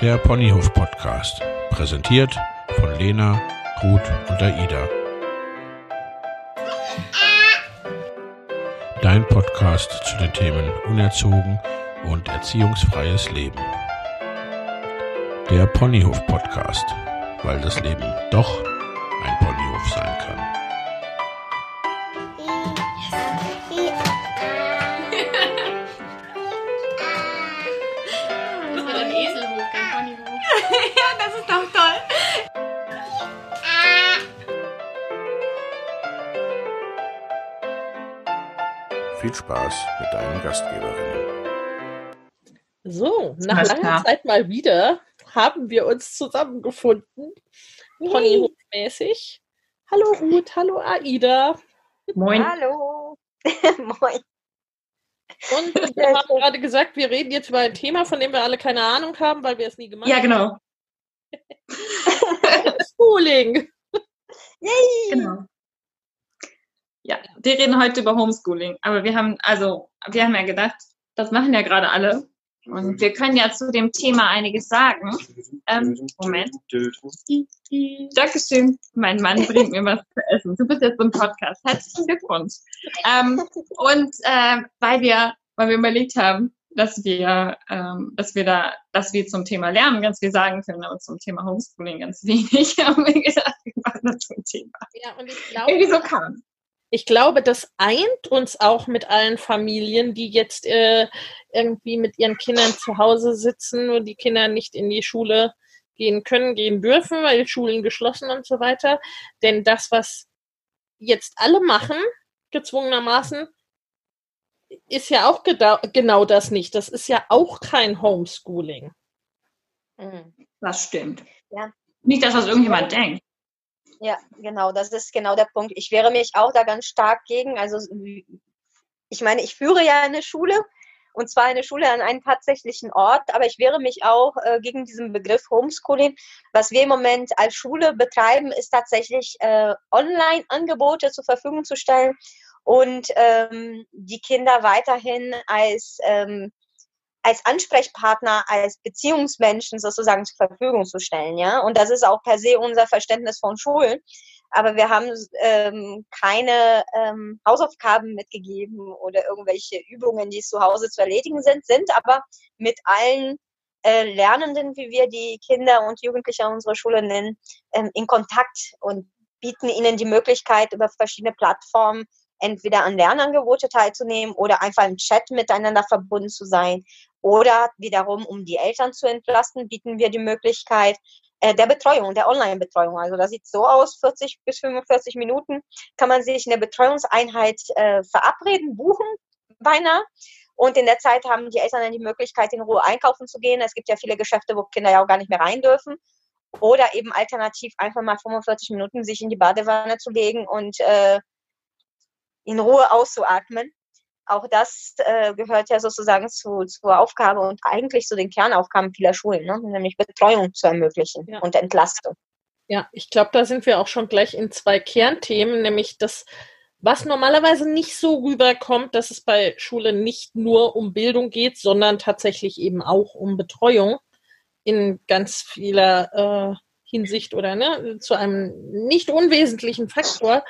Der Ponyhof Podcast, präsentiert von Lena, Ruth und Aida. Dein Podcast zu den Themen Unerzogen und erziehungsfreies Leben. Der Ponyhof Podcast, weil das Leben doch ein Ponyhof sein kann. Spaß mit deinen Gastgeberinnen. So, nach langer klar. Zeit mal wieder haben wir uns zusammengefunden, Ponyhof-mäßig. Hallo Ruth, hallo Aida. Moin. Hallo. Moin. Und wir haben gerade gesagt, wir reden jetzt über ein Thema, von dem wir alle keine Ahnung haben, weil wir es nie gemacht Ja, genau. haben. Schooling. Yay. genau. Ja, wir reden heute über Homeschooling. Aber wir haben, also, wir haben ja gedacht, das machen ja gerade alle. Und wir können ja zu dem Thema einiges sagen. Ähm, Moment. Dankeschön. Mein Mann bringt mir was zu essen. Du bist jetzt im Podcast. Herzlichen Glückwunsch. Ähm, und äh, weil wir, weil wir überlegt haben, dass wir, ähm, dass wir da, dass wir zum Thema Lernen ganz viel sagen können, aber zum Thema Homeschooling ganz wenig, haben wir gedacht, wir machen das zum Thema. Ja, und ich Irgendwie glaube, so kam. Ich glaube, das eint uns auch mit allen Familien, die jetzt äh, irgendwie mit ihren Kindern zu Hause sitzen und die Kinder nicht in die Schule gehen können, gehen dürfen, weil Schulen geschlossen und so weiter. Denn das, was jetzt alle machen, gezwungenermaßen, ist ja auch genau das nicht. Das ist ja auch kein Homeschooling. Mhm. Das stimmt. Ja. Nicht, dass das irgendjemand denkt. Ja, genau, das ist genau der Punkt. Ich wehre mich auch da ganz stark gegen. Also ich meine, ich führe ja eine Schule und zwar eine Schule an einem tatsächlichen Ort, aber ich wehre mich auch äh, gegen diesen Begriff Homeschooling. Was wir im Moment als Schule betreiben, ist tatsächlich äh, Online-Angebote zur Verfügung zu stellen und ähm, die Kinder weiterhin als ähm, als Ansprechpartner, als Beziehungsmenschen sozusagen zur Verfügung zu stellen, ja. Und das ist auch per se unser Verständnis von Schulen. Aber wir haben ähm, keine ähm, Hausaufgaben mitgegeben oder irgendwelche Übungen, die zu Hause zu erledigen sind, sind aber mit allen äh, Lernenden, wie wir die Kinder und Jugendliche unserer Schule nennen, ähm, in Kontakt und bieten ihnen die Möglichkeit, über verschiedene Plattformen entweder an Lernangebote teilzunehmen oder einfach im Chat miteinander verbunden zu sein. Oder wiederum, um die Eltern zu entlasten, bieten wir die Möglichkeit äh, der Betreuung, der Online-Betreuung. Also das sieht so aus, 40 bis 45 Minuten kann man sich in der Betreuungseinheit äh, verabreden, buchen beinahe. Und in der Zeit haben die Eltern dann die Möglichkeit, in Ruhe einkaufen zu gehen. Es gibt ja viele Geschäfte, wo Kinder ja auch gar nicht mehr rein dürfen. Oder eben alternativ einfach mal 45 Minuten sich in die Badewanne zu legen und äh, in Ruhe auszuatmen. Auch das äh, gehört ja sozusagen zu, zur Aufgabe und eigentlich zu den Kernaufgaben vieler Schulen, ne? nämlich Betreuung zu ermöglichen Ja. und Entlastung. Ja, ich glaube, da sind wir auch schon gleich in zwei Kernthemen, nämlich das, was normalerweise nicht so rüberkommt, dass es bei Schule nicht nur um Bildung geht, sondern tatsächlich eben auch um Betreuung in ganz vieler äh, Hinsicht oder ne, zu einem nicht unwesentlichen Faktor.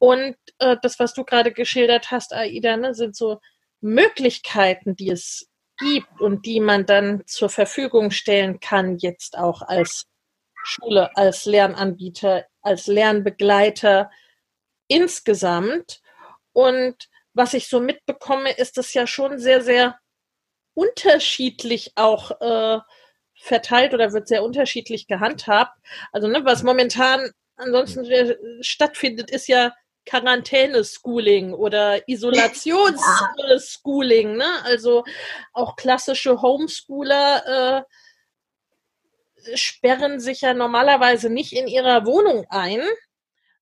Und äh, das, was du gerade geschildert hast, Aida, ne, sind so Möglichkeiten, die es gibt und die man dann zur Verfügung stellen kann, jetzt auch als Schule, als Lernanbieter, als Lernbegleiter insgesamt. Und was ich so mitbekomme, ist es ja schon sehr, sehr unterschiedlich auch äh, verteilt oder wird sehr unterschiedlich gehandhabt. Also ne, was momentan ansonsten äh, stattfindet, ist ja Quarantäne-Schooling oder Isolations-Schooling. Ne? Also auch klassische Homeschooler äh, sperren sich ja normalerweise nicht in ihrer Wohnung ein,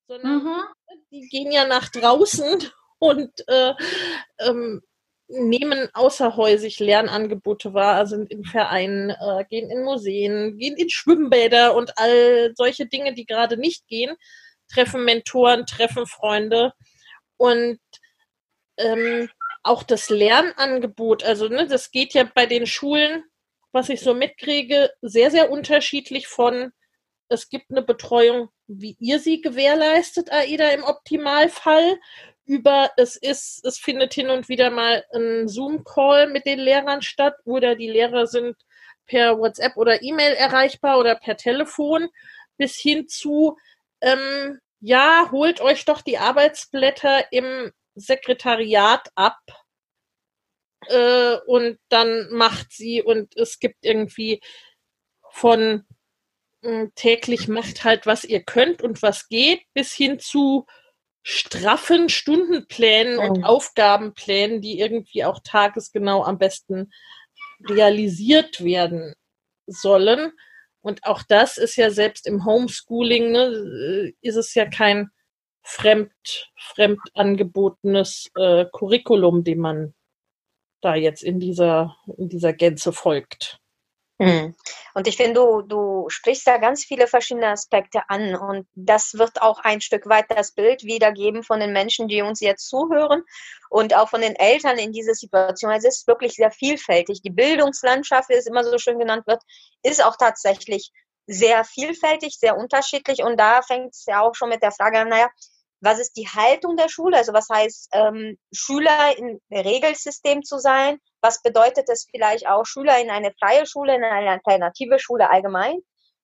sondern Mhm. die gehen ja nach draußen und äh, ähm, nehmen außerhäusig Lernangebote wahr, also sind in Vereinen, äh, gehen in Museen, gehen in Schwimmbäder und all solche Dinge, die gerade nicht gehen, treffen Mentoren, treffen Freunde. Und ähm, auch das Lernangebot, also ne, das geht ja bei den Schulen, was ich so mitkriege, sehr, sehr unterschiedlich von, es gibt eine Betreuung, wie ihr sie gewährleistet, AIDA im Optimalfall, über es ist, es findet hin und wieder mal ein Zoom-Call mit den Lehrern statt oder die Lehrer sind per WhatsApp oder E-Mail erreichbar oder per Telefon, bis hin zu, ähm, ja, holt euch doch die Arbeitsblätter im Sekretariat ab äh, und dann macht sie und es gibt irgendwie von äh, täglich macht halt, was ihr könnt und was geht, bis hin zu straffen Stundenplänen und Aufgabenplänen, die irgendwie auch tagesgenau am besten realisiert werden sollen. Und auch das ist ja selbst im Homeschooling, ne, ist es ja kein fremd, fremd angebotenes äh, Curriculum, dem man da jetzt in dieser, in dieser Gänze folgt. Hm. Und ich finde, du, du sprichst da ganz viele verschiedene Aspekte an und das wird auch ein Stück weit das Bild wiedergeben von den Menschen, die uns jetzt zuhören und auch von den Eltern in dieser Situation. Es ist wirklich sehr vielfältig. Die Bildungslandschaft, wie es immer so schön genannt wird, ist auch tatsächlich sehr vielfältig, sehr unterschiedlich und da fängt es ja auch schon mit der Frage an, naja, was ist die Haltung der Schule? Also was heißt, ähm, Schüler im Regelsystem zu sein? Was bedeutet es vielleicht auch, Schüler in eine freie Schule, in eine alternative Schule allgemein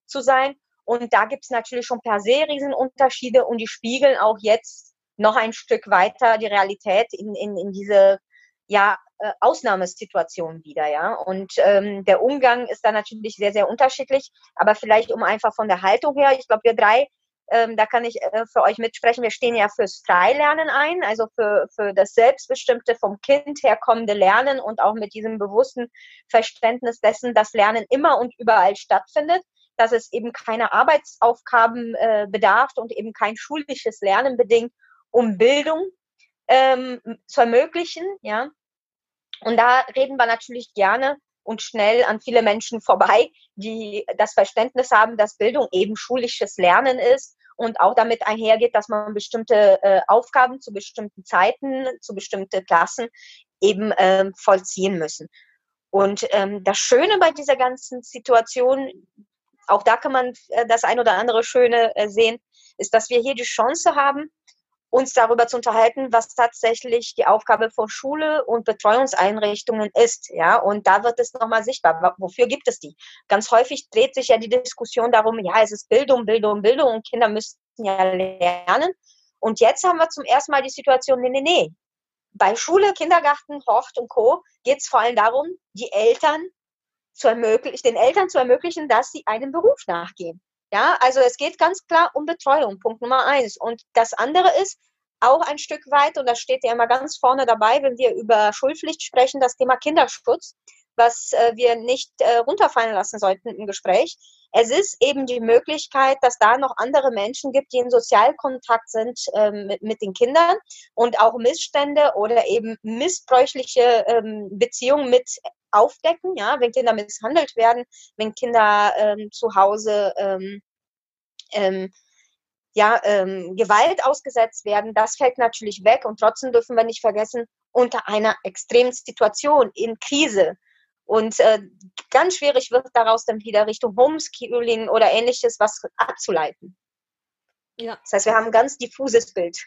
zu sein? Und da gibt es natürlich schon per se Riesenunterschiede und die spiegeln auch jetzt noch ein Stück weiter die Realität in, in, in diese ja, äh, Ausnahmesituation wieder, ja. Und ähm, der Umgang ist da natürlich sehr, sehr unterschiedlich. Aber vielleicht um einfach von der Haltung her, ich glaube, wir drei ähm, da kann ich äh, für euch mitsprechen. Wir stehen ja fürs Freilernen ein, also für, für das selbstbestimmte vom Kind herkommende Lernen und auch mit diesem bewussten Verständnis dessen, dass Lernen immer und überall stattfindet, dass es eben keine Arbeitsaufgaben äh, bedarf und eben kein schulisches Lernen bedingt, um Bildung ähm, zu ermöglichen, ja. Und da reden wir natürlich gerne und schnell an viele Menschen vorbei, die das Verständnis haben, dass Bildung eben schulisches Lernen ist und auch damit einhergeht, dass man bestimmte äh, Aufgaben zu bestimmten Zeiten, zu bestimmten Klassen eben ähm, vollziehen müssen. Und ähm, das Schöne bei dieser ganzen Situation, auch da kann man äh, das ein oder andere Schöne äh, sehen, ist, dass wir hier die Chance haben, uns darüber zu unterhalten, was tatsächlich die Aufgabe von Schule und Betreuungseinrichtungen ist. Ja, und da wird es nochmal sichtbar. Wofür gibt es die? Ganz häufig dreht sich ja die Diskussion darum, ja, es ist Bildung, Bildung, Bildung und Kinder müssen ja lernen. Und jetzt haben wir zum ersten Mal die Situation, nee, nee, nee. Bei Schule, Kindergarten, Hort und Co. geht es vor allem darum, die Eltern zu ermöglichen, den Eltern zu ermöglichen, dass sie einem Beruf nachgehen. Ja, also es geht ganz klar um Betreuung, Punkt Nummer eins. Und das andere ist auch ein Stück weit, und das steht ja immer ganz vorne dabei, wenn wir über Schulpflicht sprechen, das Thema Kinderschutz, was äh, wir nicht äh, runterfallen lassen sollten im Gespräch. Es ist eben die Möglichkeit, dass da noch andere Menschen gibt, die in Sozialkontakt sind ähm, mit, mit, den Kindern und auch Missstände oder eben missbräuchliche ähm, Beziehungen mit aufdecken, ja, wenn Kinder misshandelt werden, wenn Kinder ähm, zu Hause ähm, ähm, ja, ähm, Gewalt ausgesetzt werden, das fällt natürlich weg und trotzdem dürfen wir nicht vergessen, unter einer extremen Situation in Krise. Und äh, ganz schwierig wird daraus dann wieder Richtung Homeschooling oder ähnliches was abzuleiten. Ja. Das heißt, wir haben ein ganz diffuses Bild.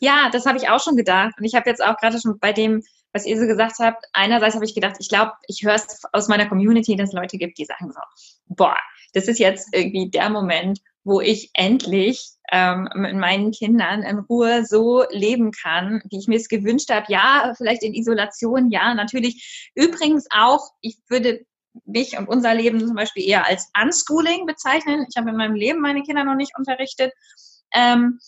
Ja, das habe ich auch schon gedacht. Und ich habe jetzt auch gerade schon bei dem was ihr so gesagt habt, einerseits habe ich gedacht, ich glaube, ich höre es aus meiner Community, dass es Leute gibt, die sagen so, boah, das ist jetzt irgendwie der Moment, wo ich endlich ähm, mit meinen Kindern in Ruhe so leben kann, wie ich mir es gewünscht habe. Ja, vielleicht in Isolation, ja, natürlich. Übrigens auch, ich würde mich und unser Leben zum Beispiel eher als Unschooling bezeichnen. Ich habe in meinem Leben meine Kinder noch nicht unterrichtet. Ähm,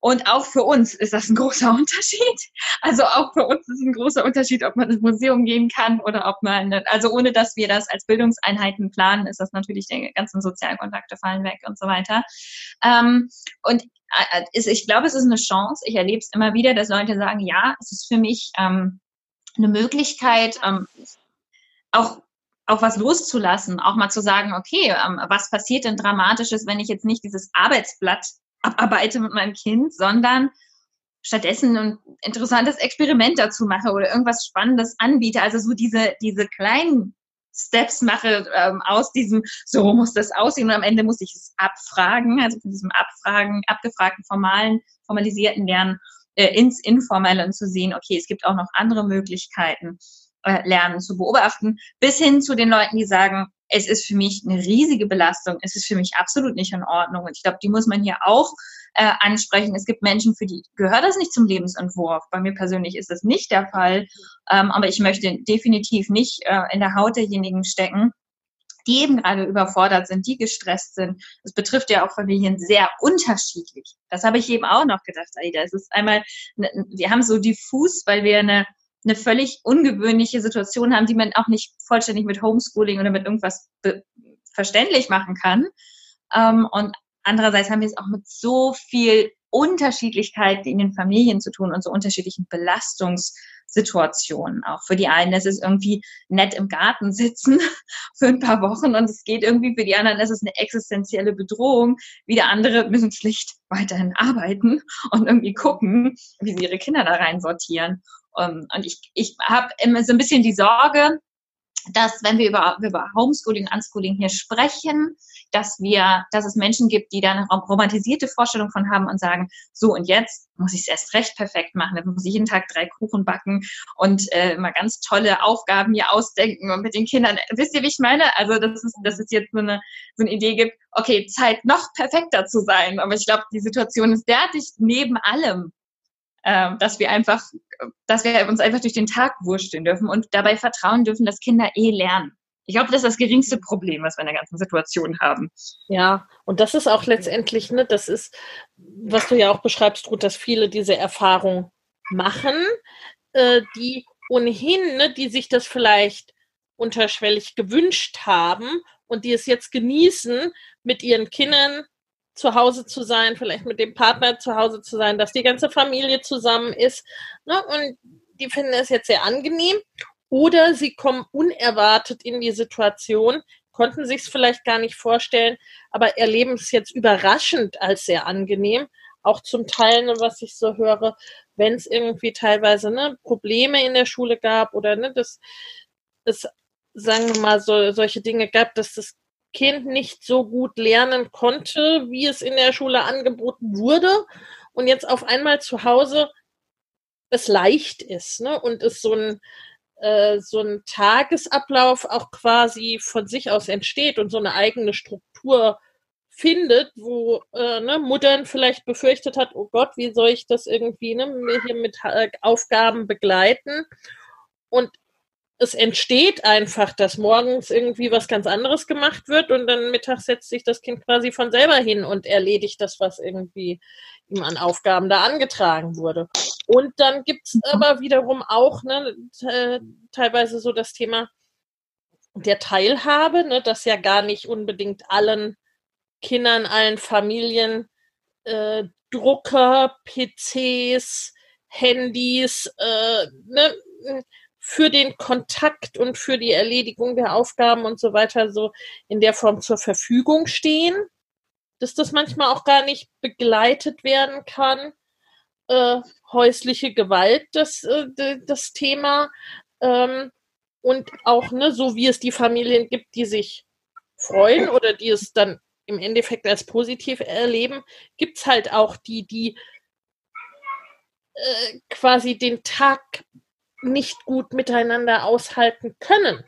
und auch für uns ist das ein großer Unterschied. Also auch für uns ist ein großer Unterschied, ob man ins Museum gehen kann oder ob man, also ohne dass wir das als Bildungseinheiten planen, ist das natürlich, die ganzen Sozialkontakte fallen weg und so weiter. Ähm, und äh, ich glaube, es ist eine Chance. Ich erlebe es immer wieder, dass Leute sagen, ja, es ist für mich ähm, eine Möglichkeit, ähm, auch auch was loszulassen, auch mal zu sagen, okay, was passiert denn Dramatisches, wenn ich jetzt nicht dieses Arbeitsblatt abarbeite mit meinem Kind, sondern stattdessen ein interessantes Experiment dazu mache oder irgendwas Spannendes anbiete. Also so diese, diese kleinen Steps mache ähm, aus diesem, so muss das aussehen und am Ende muss ich es abfragen, also von diesem Abfragen, abgefragten formalen, formalisierten Lernen äh, ins Informelle und zu sehen, okay, es gibt auch noch andere Möglichkeiten, äh, Lernen zu beobachten, bis hin zu den Leuten, die sagen, es ist für mich eine riesige Belastung, es ist für mich absolut nicht in Ordnung. Und ich glaube, die muss man hier auch äh, ansprechen. Es gibt Menschen, für die gehört das nicht zum Lebensentwurf. Bei mir persönlich ist das nicht der Fall. Ähm, aber ich möchte definitiv nicht äh, in der Haut derjenigen stecken, die eben gerade überfordert sind, die gestresst sind. Es betrifft ja auch Familien sehr unterschiedlich. Das habe ich eben auch noch gedacht, Aida. Es ist einmal, wir haben so diffus, weil wir eine eine völlig ungewöhnliche Situation haben, die man auch nicht vollständig mit Homeschooling oder mit irgendwas verständlich machen kann. Ähm, und andererseits haben wir es auch mit so viel Unterschiedlichkeit in den Familien zu tun und so unterschiedlichen Belastungssituationen. Auch für die einen ist es irgendwie nett im Garten sitzen für ein paar Wochen und es geht irgendwie für die anderen ist es eine existenzielle Bedrohung. Wieder andere müssen schlicht weiterhin arbeiten und irgendwie gucken, wie sie ihre Kinder da rein sortieren. Ähm, und ich, ich habe immer so ein bisschen die Sorge, dass wenn wir über, über Homeschooling, Unschooling hier sprechen, dass wir, dass es Menschen gibt, die da eine romantisierte Vorstellung von haben und sagen, so und jetzt muss ich es erst recht perfekt machen, dann muss ich jeden Tag drei Kuchen backen und äh, mal ganz tolle Aufgaben hier ausdenken und mit den Kindern, wisst ihr, wie ich meine? Also, dass es, dass es jetzt so eine, so eine Idee gibt, okay, Zeit noch perfekter zu sein. Aber ich glaube, die Situation ist derartig neben allem, äh, dass wir einfach, dass wir uns einfach durch den Tag wursteln dürfen und dabei vertrauen dürfen, dass Kinder eh lernen. Ich glaube, das ist das geringste Problem, was wir in der ganzen Situation haben. Ja, und das ist auch letztendlich, ne, das ist, was du ja auch beschreibst, Ruth, dass viele diese Erfahrung machen, äh, die ohnehin, ne, die sich das vielleicht unterschwellig gewünscht haben und die es jetzt genießen, mit ihren Kindern zu Hause zu sein, vielleicht mit dem Partner zu Hause zu sein, dass die ganze Familie zusammen ist. Ne? Und die finden es jetzt sehr angenehm. Oder sie kommen unerwartet in die Situation, konnten sich es vielleicht gar nicht vorstellen, aber erleben es jetzt überraschend als sehr angenehm. Auch zum Teil, ne, was ich so höre, wenn es irgendwie teilweise ne, Probleme in der Schule gab oder ne, dass es, sagen wir mal, so, solche Dinge gab, dass das Kind nicht so gut lernen konnte, wie es in der Schule angeboten wurde und jetzt auf einmal zu Hause es leicht ist ne? und es so ein, äh, so ein Tagesablauf auch quasi von sich aus entsteht und so eine eigene Struktur findet, wo äh, ne, Muttern vielleicht befürchtet hat, oh Gott, wie soll ich das irgendwie ne, hier mit äh, Aufgaben begleiten? Und es entsteht einfach, dass morgens irgendwie was ganz anderes gemacht wird und dann mittags setzt sich das Kind quasi von selber hin und erledigt das, was irgendwie ihm an Aufgaben da angetragen wurde. Und dann gibt's mhm. aber wiederum auch ne, teilweise so das Thema der Teilhabe, ne, dass ja gar nicht unbedingt allen Kindern, allen Familien äh, Drucker, PCs, Handys, äh, ne, für den Kontakt und für die Erledigung der Aufgaben und so weiter so in der Form zur Verfügung stehen, dass das manchmal auch gar nicht begleitet werden kann. Äh, häusliche Gewalt, das, äh, das Thema. Ähm, und auch, ne, so wie es die Familien gibt, die sich freuen oder die es dann im Endeffekt als positiv erleben, gibt es halt auch die, die äh, quasi den Tag nicht gut miteinander aushalten können.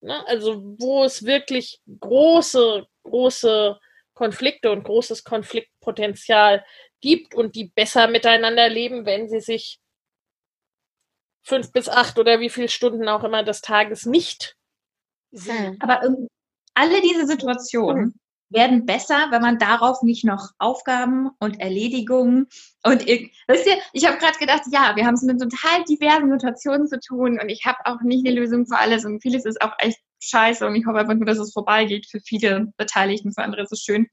Ne? Also wo es wirklich große, große Konflikte und großes Konfliktpotenzial gibt und die besser miteinander leben, wenn sie sich fünf bis acht oder wie viele Stunden auch immer des Tages nicht sehen. Aber ähm, alle diese Situationen werden besser, wenn man darauf nicht noch Aufgaben und Erledigungen und weißt du, ich habe gerade gedacht, ja, wir haben es mit total diversen Situationen zu tun und ich habe auch nicht eine Lösung für alles und vieles ist auch echt scheiße und ich hoffe einfach nur, dass es vorbeigeht für viele Beteiligten, für andere ist es schön.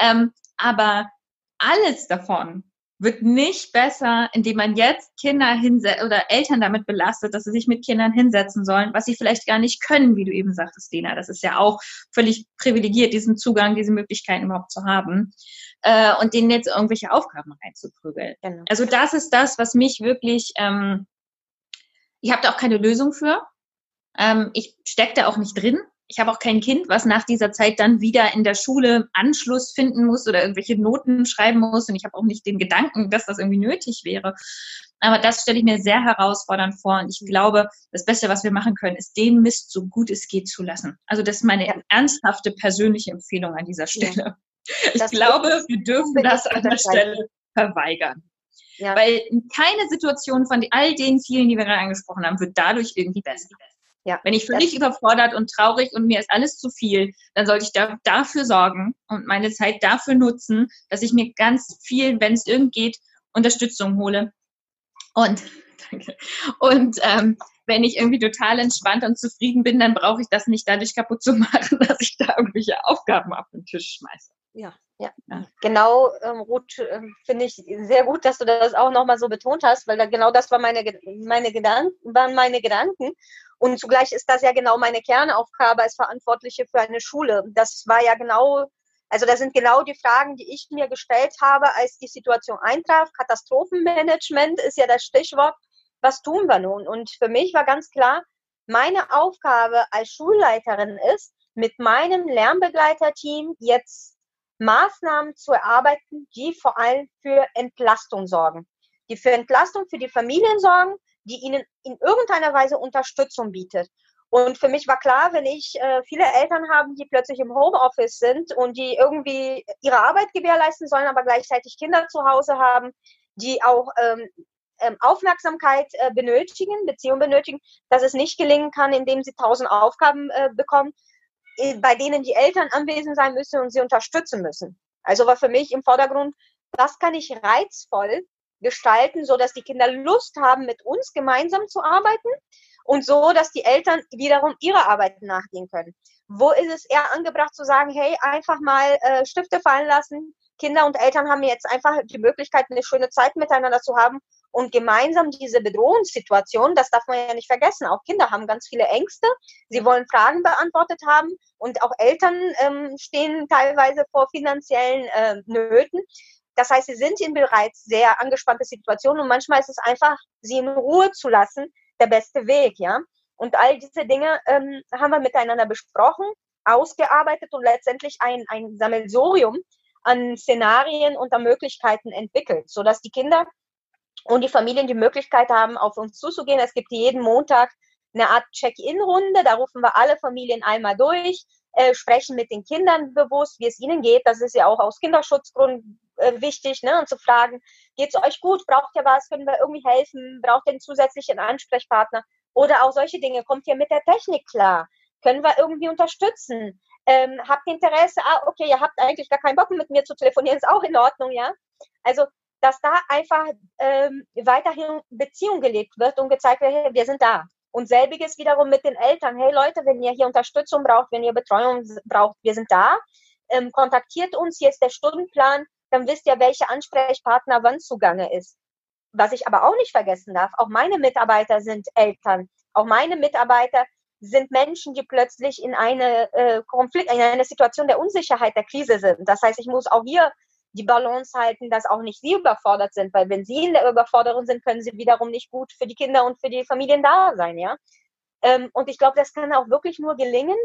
Ähm, aber alles davon wird nicht besser, indem man jetzt Kinder hinsetzt oder Eltern damit belastet, dass sie sich mit Kindern hinsetzen sollen, was sie vielleicht gar nicht können, wie du eben sagtest, Lena. Das ist ja auch völlig privilegiert, diesen Zugang, diese Möglichkeiten überhaupt zu haben. Äh, und denen jetzt irgendwelche Aufgaben reinzuprügeln. Genau. Also das ist das, was mich wirklich, ähm, ich habe da auch keine Lösung für. Ähm, ich stecke da auch nicht drin ich habe auch kein Kind, was nach dieser Zeit dann wieder in der Schule Anschluss finden muss oder irgendwelche Noten schreiben muss. Und ich habe auch nicht den Gedanken, dass das irgendwie nötig wäre. Aber das stelle ich mir sehr herausfordernd vor. Und ich glaube, das Beste, was wir machen können, ist den Mist so gut es geht zu lassen. Also das ist meine ernsthafte persönliche Empfehlung an dieser Stelle. Ja. Ich glaube, wir dürfen das an der Stelle verweigern. Ja. Weil keine Situation von all den vielen, die wir gerade angesprochen haben, wird dadurch irgendwie besser. Ja, Wenn ich völlig überfordert und traurig und mir ist alles zu viel, dann sollte ich da, dafür sorgen und meine Zeit dafür nutzen, dass ich mir ganz viel, wenn es irgend geht, Unterstützung hole. Und, danke. Und ähm, wenn ich irgendwie total entspannt und zufrieden bin, dann brauche ich das nicht dadurch kaputt zu machen, dass ich da irgendwelche Aufgaben auf den Tisch schmeiße. Ja, ja. ja. Genau, ähm, Ruth, äh, finde ich sehr gut, dass du das auch nochmal so betont hast, weil da genau das war meine, meine Gedanken, waren meine Gedanken. Und zugleich ist das ja genau meine Kernaufgabe als Verantwortliche für eine Schule. Das war ja genau, also das sind genau die Fragen, die ich mir gestellt habe, als die Situation eintraf. Katastrophenmanagement ist ja das Stichwort. Was tun wir nun? Und für mich war ganz klar, meine Aufgabe als Schulleiterin ist, mit meinem Lernbegleiterteam jetzt Maßnahmen zu erarbeiten, die vor allem für Entlastung sorgen. Die für Entlastung für die Familien sorgen, die ihnen in irgendeiner Weise Unterstützung bietet. Und für mich war klar, wenn ich äh, viele Eltern habe, die plötzlich im Homeoffice sind und die irgendwie ihre Arbeit gewährleisten sollen, aber gleichzeitig Kinder zu Hause haben, die auch ähm, ähm, Aufmerksamkeit äh, benötigen, Beziehung benötigen, dass es nicht gelingen kann, indem sie tausend Aufgaben äh, bekommen, äh, bei denen die Eltern anwesend sein müssen und sie unterstützen müssen. Also war für mich im Vordergrund, was kann ich reizvoll gestalten, so dass die Kinder Lust haben, mit uns gemeinsam zu arbeiten und so, dass die Eltern wiederum ihrer Arbeit nachgehen können. Wo ist es eher angebracht zu sagen, hey, einfach mal äh, Stifte fallen lassen. Kinder und Eltern haben jetzt einfach die Möglichkeit, eine schöne Zeit miteinander zu haben und gemeinsam diese Bedrohungssituation, das darf man ja nicht vergessen. Auch Kinder haben ganz viele Ängste. Sie wollen Fragen beantwortet haben und auch Eltern ähm, stehen teilweise vor finanziellen äh, Nöten. Das heißt, sie sind in bereits sehr angespannte Situationen und manchmal ist es einfach, sie in Ruhe zu lassen, der beste Weg, ja. Und all diese Dinge ähm, haben wir miteinander besprochen, ausgearbeitet und letztendlich ein, ein Sammelsurium an Szenarien und an Möglichkeiten entwickelt, sodass die Kinder und die Familien die Möglichkeit haben, auf uns zuzugehen. Es gibt jeden Montag eine Art Check-in-Runde, da rufen wir alle Familien einmal durch, äh, sprechen mit den Kindern bewusst, wie es ihnen geht. Das ist ja auch aus Kinderschutzgründen äh, wichtig, ne? Und zu fragen, geht es euch gut? Braucht ihr was? Können wir irgendwie helfen? Braucht ihr einen zusätzlichen Ansprechpartner? Oder auch solche Dinge. Kommt ihr mit der Technik klar? Können wir irgendwie unterstützen? Ähm, habt ihr Interesse? Ah, okay, ihr habt eigentlich gar keinen Bock mit mir zu telefonieren, ist auch in Ordnung, ja? Also, dass da einfach ähm, weiterhin Beziehung gelebt wird und gezeigt wird, hey, wir sind da. Und selbiges wiederum mit den Eltern. Hey Leute, wenn ihr hier Unterstützung braucht, wenn ihr Betreuung braucht, wir sind da. Ähm, kontaktiert uns, hier ist der Stundenplan, dann wisst ihr, welche Ansprechpartner wann zugange ist. Was ich aber auch nicht vergessen darf, auch meine Mitarbeiter sind Eltern. Auch meine Mitarbeiter sind Menschen, die plötzlich in eine äh, Konflikt, in eine Situation der Unsicherheit, der Krise sind. Das heißt, ich muss auch hier die Balance halten, dass auch nicht sie überfordert sind, weil wenn sie in der Überforderung sind, können sie wiederum nicht gut für die Kinder und für die Familien da sein, ja. Ähm, und ich glaube, das kann auch wirklich nur gelingen,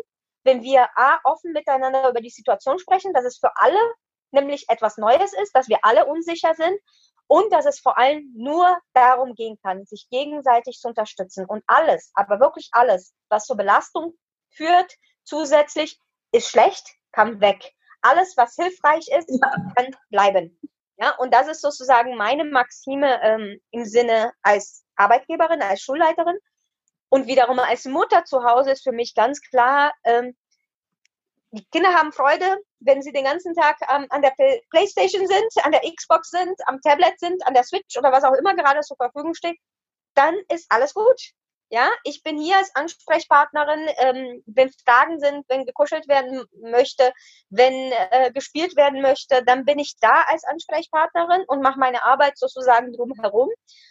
wenn wir A, offen miteinander über die Situation sprechen, dass es für alle nämlich etwas Neues ist, dass wir alle unsicher sind und dass es vor allem nur darum gehen kann, sich gegenseitig zu unterstützen. Und alles, aber wirklich alles, was zur Belastung führt, zusätzlich ist schlecht, kann weg alles, was hilfreich ist, kann bleiben. Ja, und das ist sozusagen meine Maxime ähm, im Sinne als Arbeitgeberin, als Schulleiterin. Und wiederum als Mutter zu Hause ist für mich ganz klar, ähm, die Kinder haben Freude, wenn sie den ganzen Tag ähm, an der Playstation sind, an der Xbox sind, am Tablet sind, an der Switch oder was auch immer gerade zur Verfügung steht, dann ist alles gut. Ja, ich bin hier als Ansprechpartnerin, ähm, wenn Fragen sind, wenn gekuschelt werden möchte, wenn äh, gespielt werden möchte, dann bin ich da als Ansprechpartnerin und mache meine Arbeit sozusagen drumherum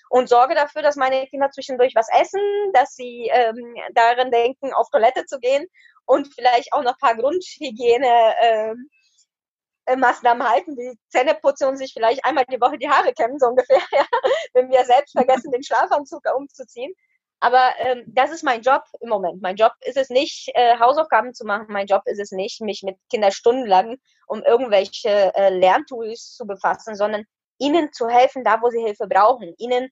und sorge dafür, dass meine Kinder zwischendurch was essen, dass sie ähm, darin denken, auf Toilette zu gehen und vielleicht auch noch ein paar Grundhygiene ähm, äh, Maßnahmen halten, wie Zähne putzen und sich vielleicht einmal die Woche die Haare kämmen, so ungefähr, ja, wenn wir selbst vergessen, den Schlafanzug umzuziehen. Aber ähm, das ist mein Job im Moment. Mein Job ist es nicht, äh, Hausaufgaben zu machen. Mein Job ist es nicht, mich mit Kindern stundenlang um irgendwelche äh, Lerntools zu befassen, sondern ihnen zu helfen, da wo sie Hilfe brauchen. Ihnen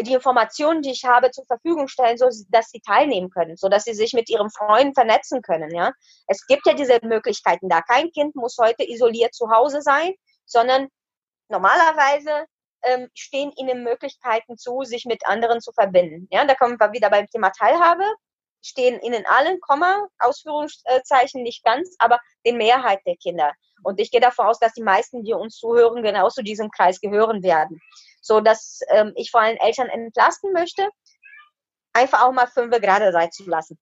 die Informationen, die ich habe, zur Verfügung stellen, so dass sie teilnehmen können, so dass sie sich mit ihren Freunden vernetzen können. Ja, es gibt ja diese Möglichkeiten da. Kein Kind muss heute isoliert zu Hause sein, sondern normalerweise ähm, stehen ihnen Möglichkeiten zu, sich mit anderen zu verbinden. Ja, da kommen wir wieder beim Thema Teilhabe. Stehen ihnen allen, Komma, Ausführungszeichen nicht ganz, aber den Mehrheit der Kinder. Und ich gehe davon aus, dass die meisten, die uns zuhören, genau zu diesem Kreis gehören werden. So dass ähm, ich vor allem Eltern entlasten möchte, einfach auch mal fünf gerade sein zu lassen.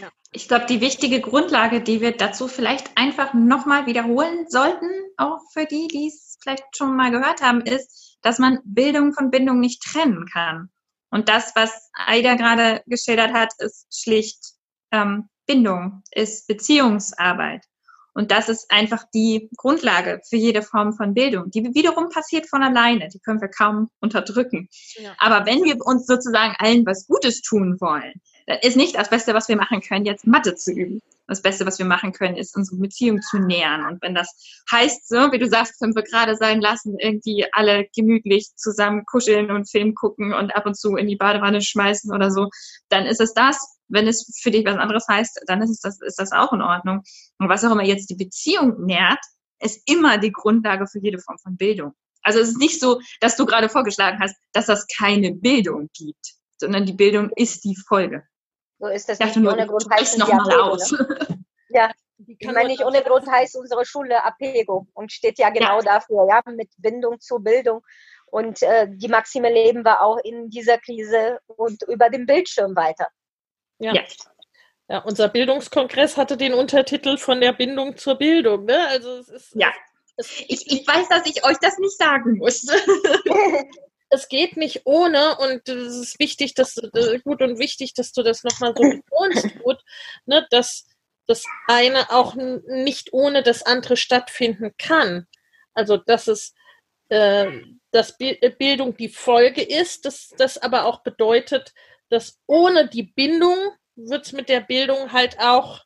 Ja. Ich glaube, die wichtige Grundlage, die wir dazu vielleicht einfach nochmal wiederholen sollten, auch für die, die es vielleicht schon mal gehört haben, ist, dass man Bildung von Bindung nicht trennen kann. Und das, was Aida gerade geschildert hat, ist schlicht ähm, Bindung, ist Beziehungsarbeit. Und das ist einfach die Grundlage für jede Form von Bildung. Die wiederum passiert von alleine. Die können wir kaum unterdrücken. Ja. Aber wenn wir uns sozusagen allen was Gutes tun wollen, dann ist nicht das Beste, was wir machen können, jetzt Mathe zu üben. Das Beste, was wir machen können, ist unsere Beziehung zu nähern. Und wenn das heißt, so wie du sagst, wir gerade sein lassen, irgendwie alle gemütlich zusammen kuscheln und Film gucken und ab und zu in die Badewanne schmeißen oder so, dann ist es das. Wenn es für dich was anderes heißt, dann ist, es das, ist das auch in Ordnung. Und was auch immer jetzt die Beziehung nährt, ist immer die Grundlage für jede Form von Bildung. Also es ist nicht so, dass du gerade vorgeschlagen hast, dass das keine Bildung gibt, sondern die Bildung ist die Folge. So ist das nicht nur, ohne Grund heißt noch mal Apego, aus. Ne? Ja, ich meine, nicht ohne Grund heißt unsere Schule Apego und steht ja genau ja. dafür, ja, mit Bindung zur Bildung. Und äh, die Maxime leben wir auch in dieser Krise und über den Bildschirm weiter. Ja. ja. ja. unser Bildungskongress hatte den Untertitel von der Bindung zur Bildung. Ne? Also es ist, ja. Es, ich, ich weiß, dass ich euch das nicht sagen muss. es geht nicht ohne und es ist wichtig, dass äh, gut und wichtig, dass du das nochmal so betonst, gut, ne, dass das eine auch nicht ohne das andere stattfinden kann. Also dass es äh, dass Bildung die Folge ist, dass das aber auch bedeutet, dass ohne die Bindung wird es mit der Bildung halt auch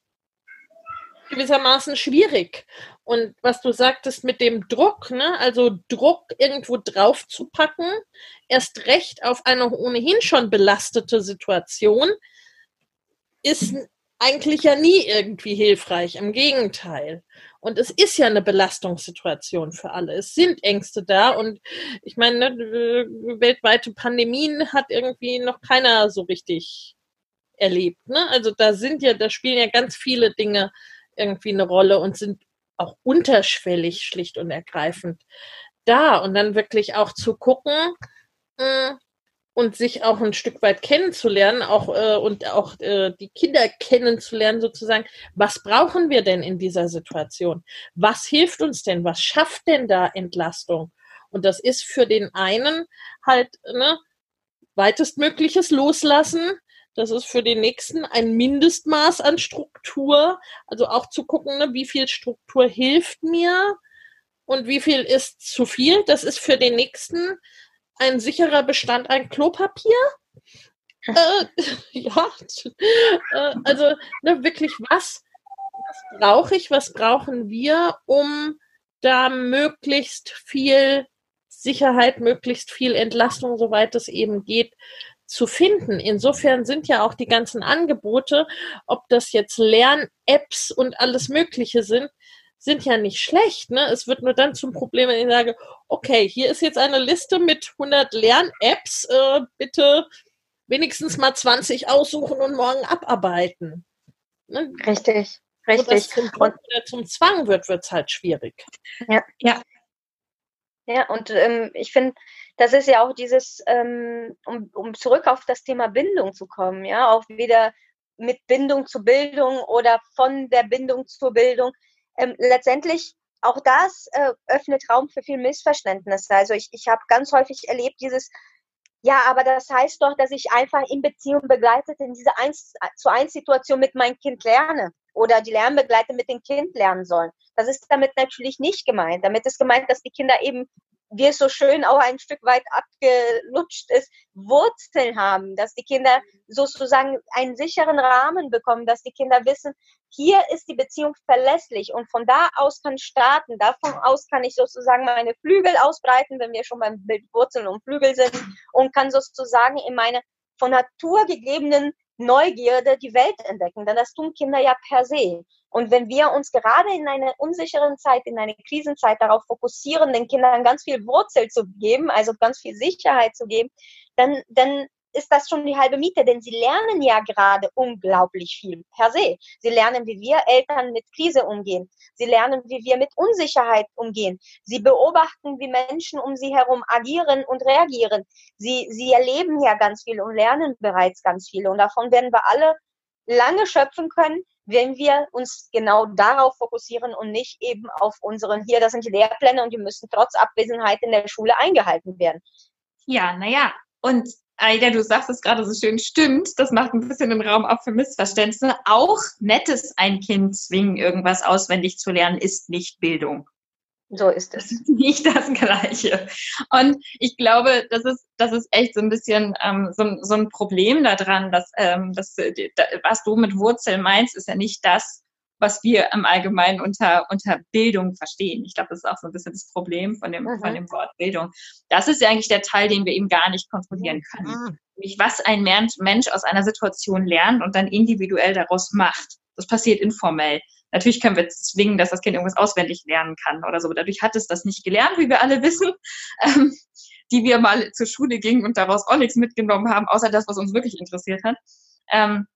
gewissermaßen schwierig. Und was du sagtest mit dem Druck, ne? also Druck irgendwo drauf zu packen, erst recht auf eine ohnehin schon belastete Situation, ist eigentlich ja nie irgendwie hilfreich. Im Gegenteil. Und es ist ja eine Belastungssituation für alle. Es sind Ängste da und ich meine, ne, weltweite Pandemien hat irgendwie noch keiner so richtig erlebt. Ne? Also da sind ja, da spielen ja ganz viele Dinge irgendwie eine Rolle und sind auch unterschwellig schlicht und ergreifend da. Und dann wirklich auch zu gucken mh, hm, und sich auch ein Stück weit kennenzulernen, auch äh, und auch äh, die Kinder kennenzulernen, sozusagen, was brauchen wir denn in dieser Situation? Was hilft uns denn? Was schafft denn da Entlastung? Und das ist für den einen halt ne, weitestmögliches Loslassen, das ist für den nächsten ein Mindestmaß an Struktur. Also auch zu gucken, ne, wie viel Struktur hilft mir und wie viel ist zu viel. Das ist für den nächsten ein sicherer Bestand ein Klopapier. äh, ja, äh, also ne, wirklich was, was brauche ich, was brauchen wir, um da möglichst viel Sicherheit, möglichst viel Entlastung, soweit es eben geht, zu finden. Insofern sind ja auch die ganzen Angebote, ob das jetzt Lern-Apps und alles Mögliche sind, sind ja nicht schlecht. Ne? Es wird nur dann zum Problem, wenn ich sage, okay, hier ist jetzt eine Liste mit 100 Lern-Apps, äh, bitte wenigstens mal 20 aussuchen und morgen abarbeiten. Ne? Richtig, richtig. Wenn das zum, und, zum Zwang wird, wird es halt schwierig. Ja, ja. Ja, und ähm, ich finde, das ist ja auch dieses, ähm, um, um zurück auf das Thema Bindung zu kommen, ja, auch wieder mit Bindung zu Bildung oder von der Bindung zur Bildung. Ähm, letztendlich auch das äh, öffnet Raum für viel Missverständnisse. Also ich, ich habe ganz häufig erlebt dieses, ja, aber das heißt doch, dass ich einfach in Beziehung begleitet in dieser 1 zu 1 Situation mit meinem Kind lerne oder die Lernbegleiter mit dem Kind lernen sollen. Das ist damit natürlich nicht gemeint. Damit ist gemeint, dass die Kinder eben wie es so schön auch ein Stück weit abgelutscht ist, Wurzeln haben, dass die Kinder sozusagen einen sicheren Rahmen bekommen, dass die Kinder wissen, hier ist die Beziehung verlässlich und von da aus kann starten, davon aus kann ich sozusagen meine Flügel ausbreiten, wenn wir schon beim Bild Wurzeln und Flügel sind und kann sozusagen in meine von Natur gegebenen Neugierde die Welt entdecken, denn das tun Kinder ja per se. Und wenn wir uns gerade in einer unsicheren Zeit, in einer Krisenzeit darauf fokussieren, den Kindern ganz viel Wurzel zu geben, also ganz viel Sicherheit zu geben, dann, dann ist das schon die halbe Miete, denn sie lernen ja gerade unglaublich viel per se. Sie lernen, wie wir Eltern mit Krise umgehen. Sie lernen, wie wir mit Unsicherheit umgehen. Sie beobachten, wie Menschen um sie herum agieren und reagieren. Sie, sie erleben ja ganz viel und lernen bereits ganz viel. Und davon werden wir alle lange schöpfen können, wenn wir uns genau darauf fokussieren und nicht eben auf unseren, hier, das sind die Lehrpläne und die müssen trotz Abwesenheit in der Schule eingehalten werden. Ja, naja, und Aida, du sagst es gerade so schön, stimmt. Das macht ein bisschen den Raum auch für Missverständnisse. Auch nettes ein Kind zwingen, irgendwas auswendig zu lernen, ist nicht Bildung. So ist es. nicht das Gleiche. Und ich glaube, das ist, das ist echt so ein bisschen ähm, so, so ein Problem daran, dass, ähm, dass was du mit Wurzel meinst, ist ja nicht das, was wir im Allgemeinen unter, unter Bildung verstehen. Ich glaube, das ist auch so ein bisschen das Problem von dem, mhm. von dem Wort Bildung. Das ist ja eigentlich der Teil, den wir eben gar nicht kontrollieren können. Mhm. Nämlich, was ein Mensch aus einer Situation lernt und dann individuell daraus macht. Das passiert informell. Natürlich können wir zwingen, dass das Kind irgendwas auswendig lernen kann oder so. Dadurch hat es das nicht gelernt, wie wir alle wissen, ähm, die wir mal zur Schule gingen und daraus auch nichts mitgenommen haben, außer das, was uns wirklich interessiert hat. Ähm,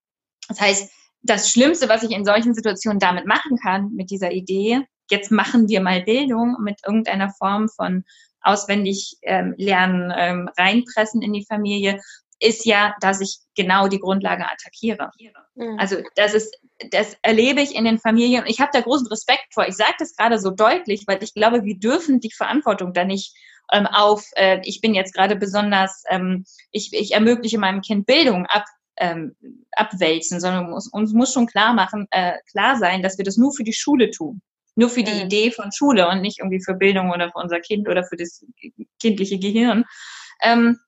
das heißt, das Schlimmste, was ich in solchen Situationen damit machen kann, mit dieser Idee, jetzt machen wir mal Bildung mit irgendeiner Form von auswendig ähm, lernen, ähm, reinpressen in die Familie, ist ja, dass ich genau die Grundlage attackiere. Mhm. Also das ist, das erlebe ich in den Familien. Ich habe da großen Respekt vor. Ich sage das gerade so deutlich, weil ich glaube, wir dürfen die Verantwortung da nicht ähm, auf, äh, ich bin jetzt gerade besonders, ähm, ich, ich ermögliche meinem Kind Bildung ab, ähm, abwälzen, sondern muss, uns muss schon klar machen, äh, klar sein, dass wir das nur für die Schule tun. Nur für die mhm. Idee von Schule und nicht irgendwie für Bildung oder für unser Kind oder für das kindliche Gehirn. Ähm,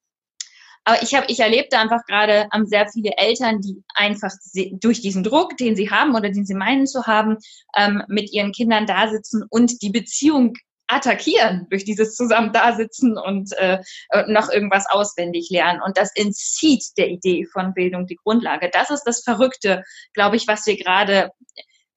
aber ich habe, ich erlebte einfach gerade ähm, sehr viele Eltern, die einfach durch diesen Druck, den sie haben oder den sie meinen zu haben, ähm, mit ihren Kindern da sitzen und die Beziehung attackieren durch dieses zusammen dasitzen und äh, noch irgendwas auswendig lernen. Und das entzieht der Idee von Bildung die Grundlage. Das ist das Verrückte, glaube ich, was wir gerade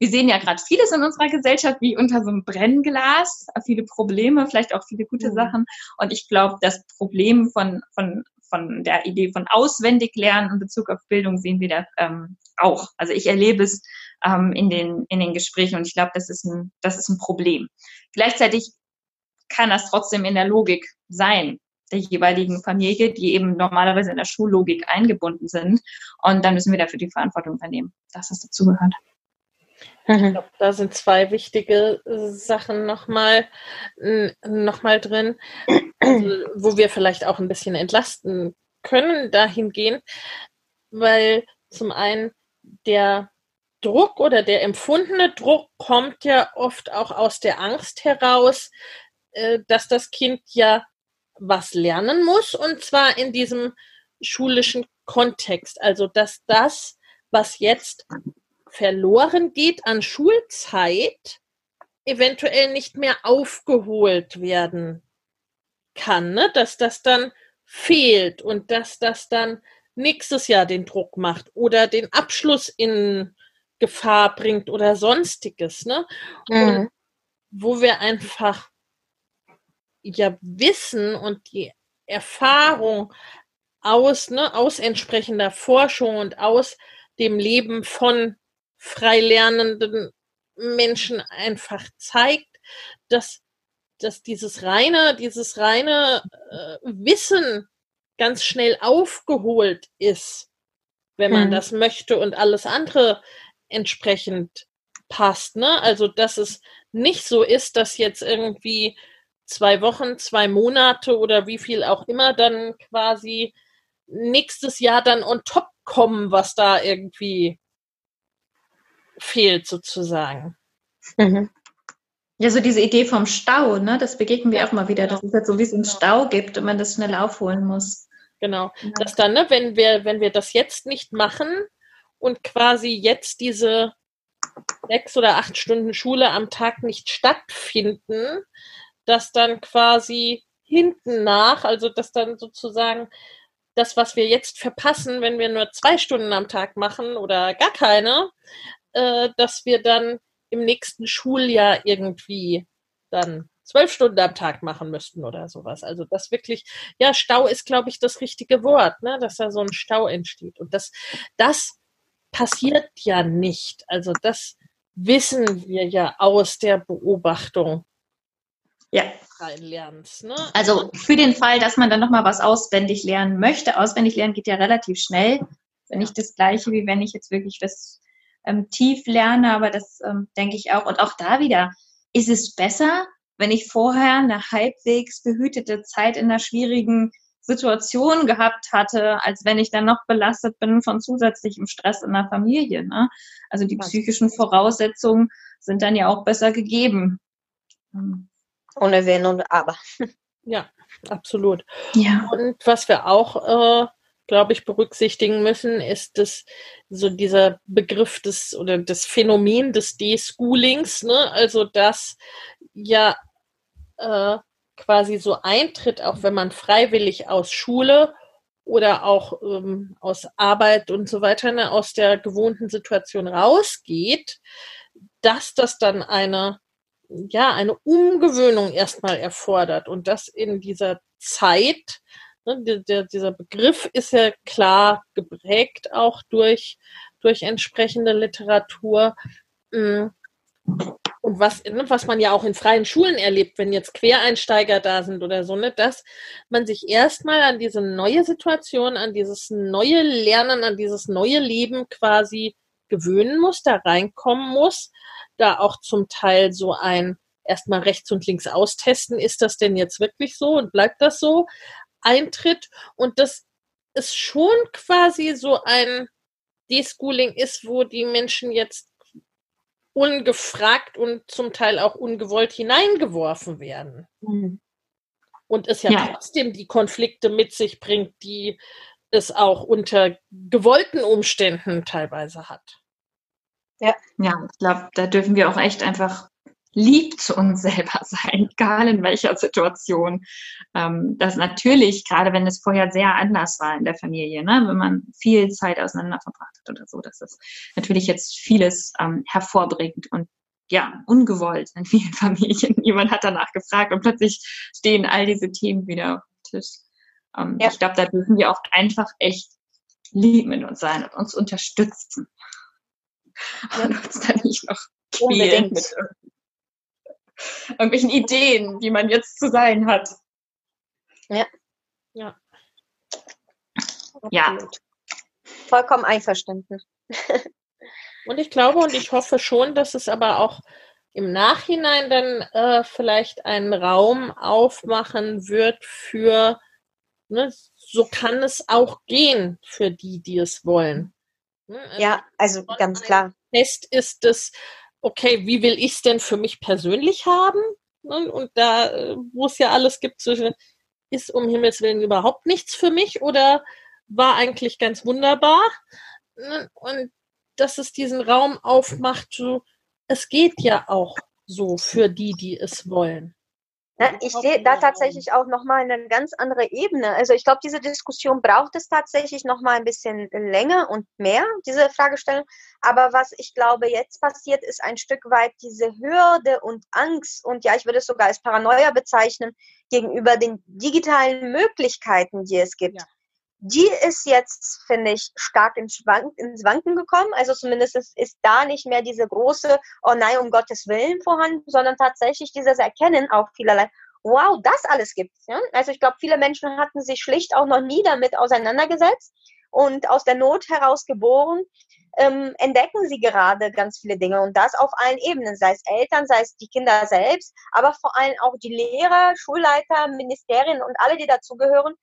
wir sehen ja gerade vieles in unserer Gesellschaft wie unter so einem Brennglas, viele Probleme, vielleicht auch viele gute mhm. Sachen. Und ich glaube, das Problem von, von, von der Idee von auswendig lernen in Bezug auf Bildung sehen wir da ähm, auch. Also ich erlebe es ähm, in, den, in den Gesprächen und ich glaube, das ist ein, das ist ein Problem. Gleichzeitig kann das trotzdem in der Logik sein, der jeweiligen Familie, die eben normalerweise in der Schullogik eingebunden sind. Und dann müssen wir dafür die Verantwortung übernehmen, dass das dazugehört. Ich glaube, da sind zwei wichtige Sachen nochmal noch mal drin, also, wo wir vielleicht auch ein bisschen entlasten können dahingehend, weil zum einen der Druck oder der empfundene Druck kommt ja oft auch aus der Angst heraus, äh, dass das Kind ja was lernen muss und zwar in diesem schulischen Kontext. Also dass das, was jetzt verloren geht an Schulzeit, eventuell nicht mehr aufgeholt werden kann, ne? dass das dann fehlt und dass das dann nächstes Jahr den Druck macht oder den Abschluss in Gefahr bringt oder sonstiges. Ne? Mhm. Und wo wir einfach ja wissen und die Erfahrung aus, ne, aus entsprechender Forschung und aus dem Leben von frei lernenden Menschen einfach zeigt, dass dass dieses reine, dieses reine äh, Wissen ganz schnell aufgeholt ist, wenn man Mhm. das möchte und alles andere entsprechend passt. Ne? Also, dass es nicht so ist, dass jetzt irgendwie zwei Wochen, zwei Monate oder wie viel auch immer dann quasi nächstes Jahr dann on top kommen, was da irgendwie fehlt sozusagen. Mhm. Ja, so diese Idee vom Stau, ne, das begegnen wir Ja, auch mal wieder, dass es halt so wie so einen genau. Stau gibt und man das schnell aufholen muss. Genau. Ja. Dass dann, ne, wenn wir, wenn wir das jetzt nicht machen und quasi jetzt diese sechs oder acht Stunden Schule am Tag nicht stattfinden, dass dann quasi hinten nach, also dass dann sozusagen das, was wir jetzt verpassen, wenn wir nur zwei Stunden am Tag machen oder gar keine, äh, dass wir dann im nächsten Schuljahr irgendwie dann zwölf Stunden am Tag machen müssten oder sowas. Also das wirklich, ja, Stau ist, glaube ich, das richtige Wort, ne? dass da so ein Stau entsteht. Und das, das passiert ja nicht. Also das wissen wir ja aus der Beobachtung Ja, Rheinlernens. Ne? also für den Fall, dass man dann nochmal was auswendig lernen möchte. Auswendig lernen geht ja relativ schnell. Ist ja nicht das Gleiche, wie wenn ich jetzt wirklich was ähm, tief lerne, aber das ähm, denke ich auch. Und auch da wieder, ist es besser, wenn ich vorher eine halbwegs behütete Zeit in einer schwierigen Situation gehabt hatte, als wenn ich dann noch belastet bin von zusätzlichem Stress in der Familie. Ne? Also die psychischen Voraussetzungen sind dann ja auch besser gegeben. Hm. Ohne Wenn und Aber. Ja, absolut. Ja. Und was wir auch, äh, glaube ich, berücksichtigen müssen, ist das, so dieser Begriff des oder das Phänomen des Deschoolings, ne? Also dass ja äh, quasi so eintritt, auch wenn man freiwillig aus Schule oder auch ähm, aus Arbeit und so weiter, ne, aus der gewohnten Situation rausgeht, dass das dann eine ja, eine Umgewöhnung erstmal erfordert und das in dieser Zeit, ne, der, dieser Begriff ist ja klar geprägt auch durch, durch entsprechende Literatur. Mm. Und was, ne, was man ja auch in freien Schulen erlebt, wenn jetzt Quereinsteiger da sind oder so, ne, dass man sich erstmal an diese neue Situation, an dieses neue Lernen, an dieses neue Leben quasi gewöhnen muss, da reinkommen muss, da auch zum Teil so ein erstmal rechts und links austesten, ist das denn jetzt wirklich so und bleibt das so, eintritt und das ist schon quasi so ein Deschooling ist, wo die Menschen jetzt ungefragt und zum Teil auch ungewollt hineingeworfen werden. Und es ja, Ja. trotzdem die Konflikte mit sich bringt, die es auch unter gewollten Umständen teilweise hat. Ja, ich glaube, da dürfen wir auch echt einfach lieb zu uns selber sein, egal in welcher Situation. Ähm, das natürlich, gerade wenn es vorher sehr anders war in der Familie, ne, wenn man viel Zeit auseinander verbracht hat oder so, dass das natürlich jetzt vieles ähm, hervorbringt und ja, ungewollt in vielen Familien. Jemand hat danach gefragt und plötzlich stehen all diese Themen wieder auf dem Tisch. Ähm, Ja. Ich glaube, da dürfen wir auch einfach echt lieb mit uns sein und uns unterstützen. Und uns dann nicht noch quälen mit irgendwelchen Ideen, wie man jetzt zu sein hat. Ja. Absolut. Vollkommen einverstanden. Und ich glaube und ich hoffe schon, dass es aber auch im Nachhinein dann äh, vielleicht einen Raum aufmachen wird für, ne, so kann es auch gehen für die, die es wollen. Ne, also Ja, also ganz klar. Fest ist es, okay, wie will ich es denn für mich persönlich haben? Ne, Und da, äh, wo es ja alles gibt zwischen, ist um Himmels Willen überhaupt nichts für mich oder war eigentlich ganz wunderbar? Ne, Und dass es diesen Raum aufmacht, so, es geht ja auch so für die, die es wollen. Ja, ich sehe da tatsächlich auch nochmal eine ganz andere Ebene. Also ich glaube, diese Diskussion braucht es tatsächlich nochmal ein bisschen länger und mehr, diese Fragestellung. Aber was ich glaube jetzt passiert, ist ein Stück weit diese Hürde und Angst und ja, ich würde es sogar als Paranoia bezeichnen, gegenüber den digitalen Möglichkeiten, die es gibt. Ja. Die ist jetzt, finde ich, stark ins, Schwank, ins Wanken gekommen. Also zumindest ist, ist da nicht mehr diese große, oh nein, um Gottes Willen vorhanden, sondern tatsächlich dieses Erkennen auch vielerlei, wow, das alles gibt ja? Also ich glaube, viele Menschen hatten sich schlicht auch noch nie damit auseinandergesetzt und aus der Not heraus geboren, ähm, entdecken sie gerade ganz viele Dinge und das auf allen Ebenen, sei es Eltern, sei es die Kinder selbst, aber vor allem auch die Lehrer, Schulleiter, Ministerien und alle, die dazugehören,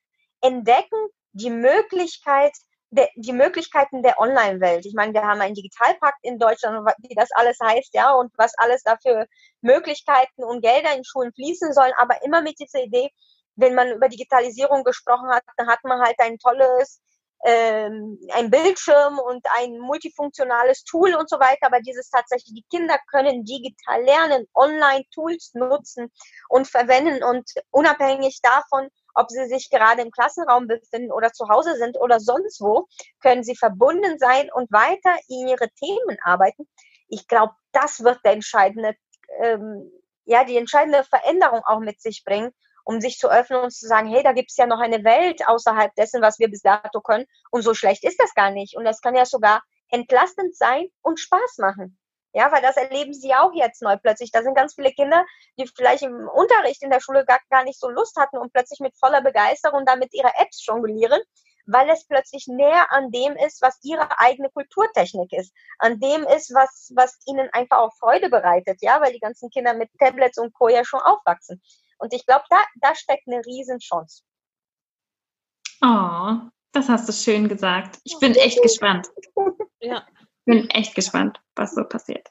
entdecken die Möglichkeit, de, die Möglichkeiten der Online-Welt. Ich meine, wir haben einen Digitalpakt in Deutschland, wie das alles heißt, ja, und was alles dafür Möglichkeiten und Gelder in Schulen fließen sollen, aber immer mit dieser Idee, wenn man über Digitalisierung gesprochen hat, dann hat man halt ein tolles ähm, ein Bildschirm und ein multifunktionales Tool und so weiter, aber dieses tatsächlich, die Kinder können digital lernen, Online-Tools nutzen und verwenden. Und unabhängig davon, ob sie sich gerade im Klassenraum befinden oder zu Hause sind oder sonst wo, können sie verbunden sein und weiter in ihre Themen arbeiten. Ich glaube, das wird der entscheidende, ähm, ja, die entscheidende Veränderung auch mit sich bringen um sich zu öffnen und zu sagen, hey, da gibt es ja noch eine Welt außerhalb dessen, was wir bis dato können. Und so schlecht ist das gar nicht. Und das kann ja sogar entlastend sein und Spaß machen. Ja, weil das erleben sie auch jetzt neu plötzlich. Da sind ganz viele Kinder, die vielleicht im Unterricht in der Schule gar, gar nicht so Lust hatten und plötzlich mit voller Begeisterung damit ihre Apps jonglieren, weil es plötzlich näher an dem ist, was ihre eigene Kulturtechnik ist, an dem ist, was, was ihnen einfach auch Freude bereitet, ja, weil die ganzen Kinder mit Tablets und Co. ja schon aufwachsen. Und ich glaube, da, da steckt eine Riesenchance. Oh, das hast du schön gesagt. Ich bin echt gespannt. Ja. Ich bin echt gespannt, was so passiert.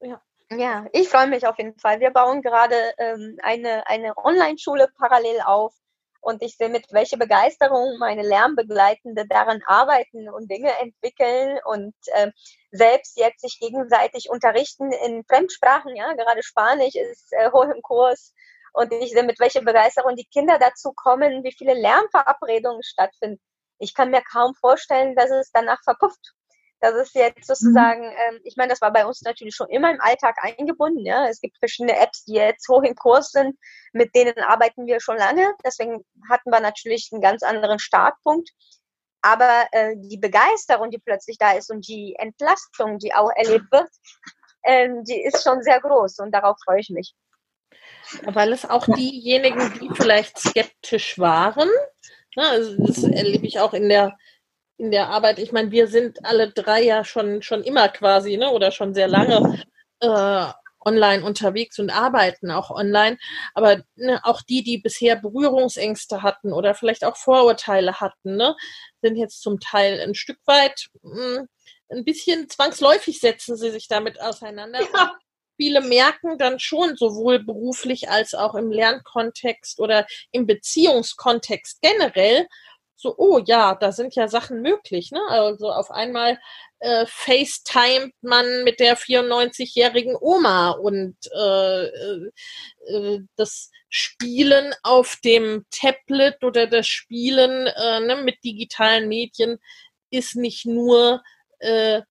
Ja. Ja, ich freue mich auf jeden Fall. Wir bauen gerade ähm, eine, eine Online-Schule parallel auf und ich sehe, mit welcher Begeisterung meine Lernbegleitende daran arbeiten und Dinge entwickeln und äh, selbst jetzt sich gegenseitig unterrichten in Fremdsprachen. Ja, gerade Spanisch ist äh, hoch im Kurs und ich sehe, mit welcher Begeisterung die Kinder dazu kommen, wie viele Lernverabredungen stattfinden. Ich kann mir kaum vorstellen, dass es danach verpufft. Das ist jetzt sozusagen, mhm. ähm, ich meine, das war bei uns natürlich schon immer im Alltag eingebunden. Ja? Es gibt verschiedene Apps, die jetzt hoch im Kurs sind, mit denen arbeiten wir schon lange. Deswegen hatten wir natürlich einen ganz anderen Startpunkt. Aber äh, die Begeisterung, die plötzlich da ist und die Entlastung, die auch erlebt wird, äh, die ist schon sehr groß und darauf freue ich mich. Weil es auch diejenigen, die vielleicht skeptisch waren, ne, also das erlebe ich auch in der, in der Arbeit. Ich meine, wir sind alle drei ja schon, schon immer quasi, ne, oder schon sehr lange äh, online unterwegs und arbeiten auch online. Aber ne, auch die, die bisher Berührungsängste hatten oder vielleicht auch Vorurteile hatten, ne, sind jetzt zum Teil ein Stück weit mh, hm, ein bisschen zwangsläufig setzen sie sich damit auseinander. Ja viele merken dann schon, sowohl beruflich als auch im Lernkontext oder im Beziehungskontext generell, so, oh ja, da sind ja Sachen möglich. Ne? Also auf einmal äh, FaceTimet man mit der 94-jährigen Oma und äh, äh, äh, das Spielen auf dem Tablet oder das Spielen äh, ne, mit digitalen Medien ist nicht nur äh,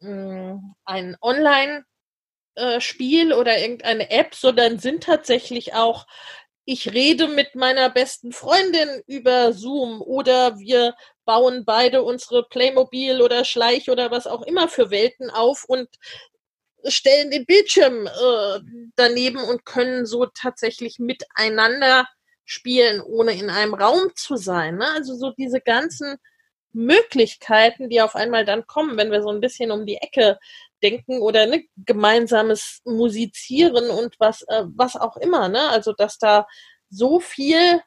ein Online- äh, Spiel oder irgendeine App, sondern sind tatsächlich auch, ich rede mit meiner besten Freundin über Zoom oder wir bauen beide unsere Playmobil oder Schleich oder was auch immer für Welten auf und stellen den Bildschirm äh, daneben und können so tatsächlich miteinander spielen, ohne in einem Raum zu sein. Ne? Also so diese ganzen Möglichkeiten, die auf einmal dann kommen, wenn wir so ein bisschen um die Ecke denken oder ne, gemeinsames Musizieren und was, äh, was auch immer. Ne? Also, dass da so viel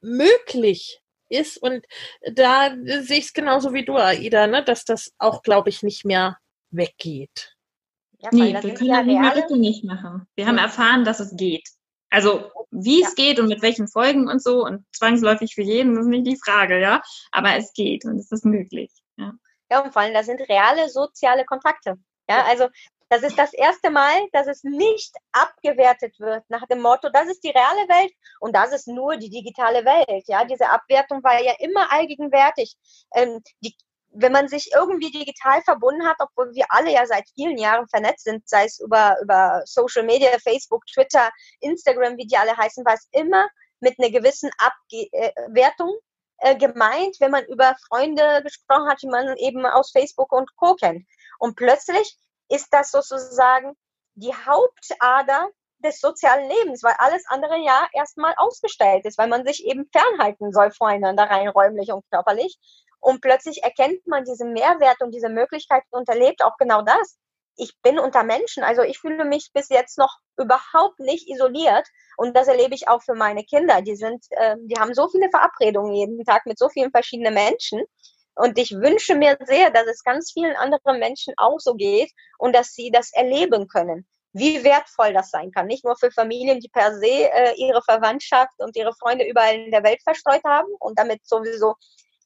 möglich ist und da sehe ich es genauso wie du, Aida, ne? dass das auch, glaube ich, nicht mehr weggeht. Ja, nee, wir können ja das nicht mehr rückgängig machen. Wir ja. haben erfahren, dass es geht. Also wie ja. es geht und mit welchen Folgen und so und zwangsläufig für jeden, das ist nicht die Frage, ja. Aber es geht und es ist möglich. Ja. Ja, und vor allem, da sind reale soziale Kontakte. Ja, also das ist das erste Mal, dass es nicht abgewertet wird nach dem Motto, das ist die reale Welt und das ist nur die digitale Welt. Ja, diese Abwertung war ja immer allgegenwärtig. Ähm, die, wenn man sich irgendwie digital verbunden hat, obwohl wir alle ja seit vielen Jahren vernetzt sind, sei es über, über Social Media, Facebook, Twitter, Instagram, wie die alle heißen, war es immer mit einer gewissen Abwertung äh, gemeint, wenn man über Freunde gesprochen hat, die man eben aus Facebook und Co. kennt. Und plötzlich ist das sozusagen die Hauptader des sozialen Lebens, weil alles andere ja erstmal ausgestellt ist, weil man sich eben fernhalten soll voreinander rein räumlich und körperlich. Und plötzlich erkennt man diese Mehrwert und diese Möglichkeit und erlebt auch genau das. Ich bin unter Menschen, also ich fühle mich bis jetzt noch überhaupt nicht isoliert und das erlebe ich auch für meine Kinder. Die sind, äh, die haben so viele Verabredungen jeden Tag mit so vielen verschiedenen Menschen und ich wünsche mir sehr, dass es ganz vielen anderen Menschen auch so geht und dass sie das erleben können wie wertvoll das sein kann. Nicht nur für Familien, die per se äh, ihre Verwandtschaft und ihre Freunde überall in der Welt verstreut haben und damit sowieso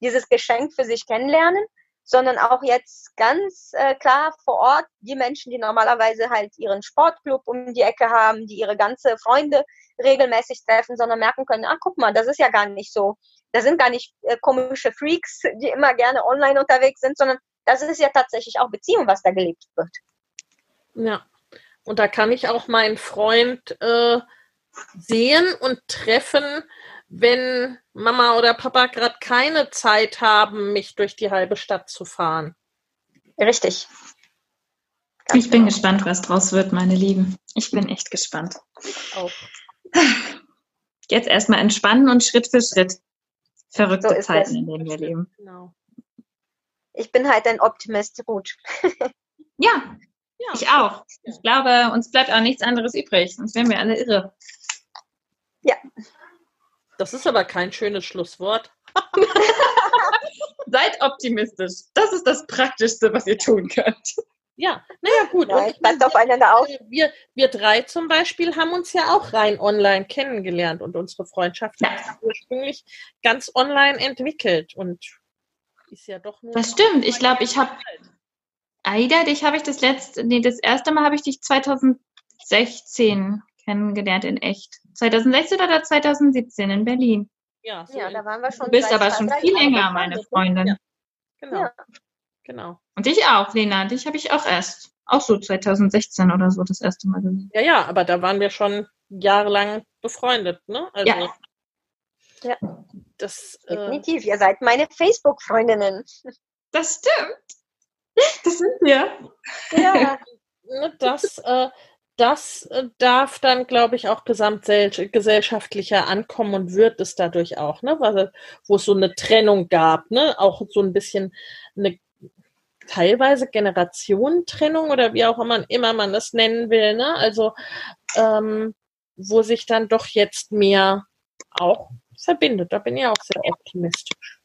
dieses Geschenk für sich kennenlernen, sondern auch jetzt ganz äh, klar vor Ort die Menschen, die normalerweise halt ihren Sportclub um die Ecke haben, die ihre ganze Freunde regelmäßig treffen, sondern merken können, ach guck mal, das ist ja gar nicht so. Da sind gar nicht äh, komische Freaks, die immer gerne online unterwegs sind, sondern das ist ja tatsächlich auch Beziehung, was da gelebt wird. Ja, und da kann ich auch meinen Freund äh, sehen und treffen, wenn Mama oder Papa gerade keine Zeit haben, mich durch die halbe Stadt zu fahren. Richtig. Ganz ich bin genau. gespannt, was draus wird, meine Lieben. Ich bin echt gespannt. Auch. Jetzt erstmal entspannen und Schritt für Schritt. Verrückte so Zeiten, in denen wir leben. Genau. Ich bin halt ein Optimist, gut. ja, ja. Ich auch. Ich glaube, uns bleibt auch nichts anderes übrig, sonst wären wir alle irre. Ja. Das ist aber kein schönes Schlusswort. Seid optimistisch. Das ist das Praktischste, was ihr tun könnt. Ja, naja, gut. Ja, und passt aufeinander auf. Wir, wir drei zum Beispiel haben uns ja auch rein online kennengelernt und unsere Freundschaft ja. hat ursprünglich ganz online entwickelt und ist ja doch nur. Das stimmt. Ich glaube, ich habe Aida, dich habe ich das letzte, nee, das erste Mal habe ich dich 2016 kennengelernt in echt. 2016 oder 2017 in Berlin. Ja, so ja da waren wir schon. Du bist aber schon viel länger, meine Freundin. Ja. Genau. Ja. Genau. Und dich auch, Lena. Dich habe ich auch erst. Auch so 2016 oder so das erste Mal gesehen. Ja, ja, aber da waren wir schon jahrelang befreundet, ne? Also, ja. ja. Das, äh, Definitiv, äh, ihr seid meine Facebook-Freundinnen. Das stimmt. Das sind wir. Ja. Ne, das, äh, das äh, darf dann, glaube ich, auch gesamtgesellschaftlicher ankommen und wird es dadurch auch, ne? Weil, wo es so eine Trennung gab, ne? Auch so ein bisschen eine teilweise Generationentrennung oder wie auch immer, immer man das nennen will, ne? Also ähm, wo sich dann doch jetzt mehr auch verbindet. Da bin ich auch sehr optimistisch.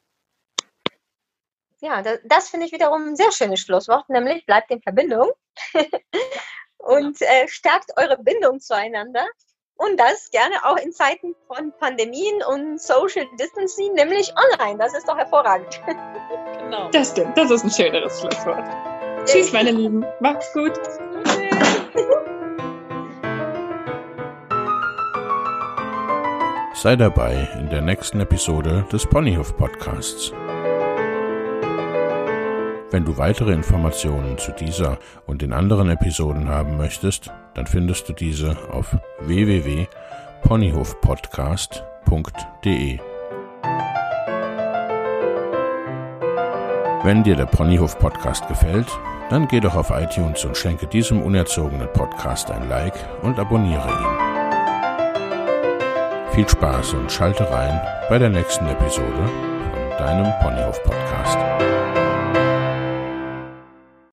Ja, das, das finde ich wiederum ein sehr schönes Schlusswort, nämlich bleibt in Verbindung und äh, stärkt eure Bindung zueinander. Und das gerne auch in Zeiten von Pandemien und Social Distancing, nämlich online. Das ist doch hervorragend. Genau. Das stimmt. Das ist ein schöneres Schlusswort. Ja. Tschüss, meine Lieben. Macht's gut. Sei dabei in der nächsten Episode des Ponyhof Podcasts. Wenn du weitere Informationen zu dieser und den anderen Episoden haben möchtest, dann findest du diese auf www.ponyhofpodcast.de. Wenn dir der Ponyhof Podcast gefällt, dann geh doch auf iTunes und schenke diesem unerzogenen Podcast ein Like und abonniere ihn. Viel Spaß und schalte rein bei der nächsten Episode von deinem Ponyhof Podcast.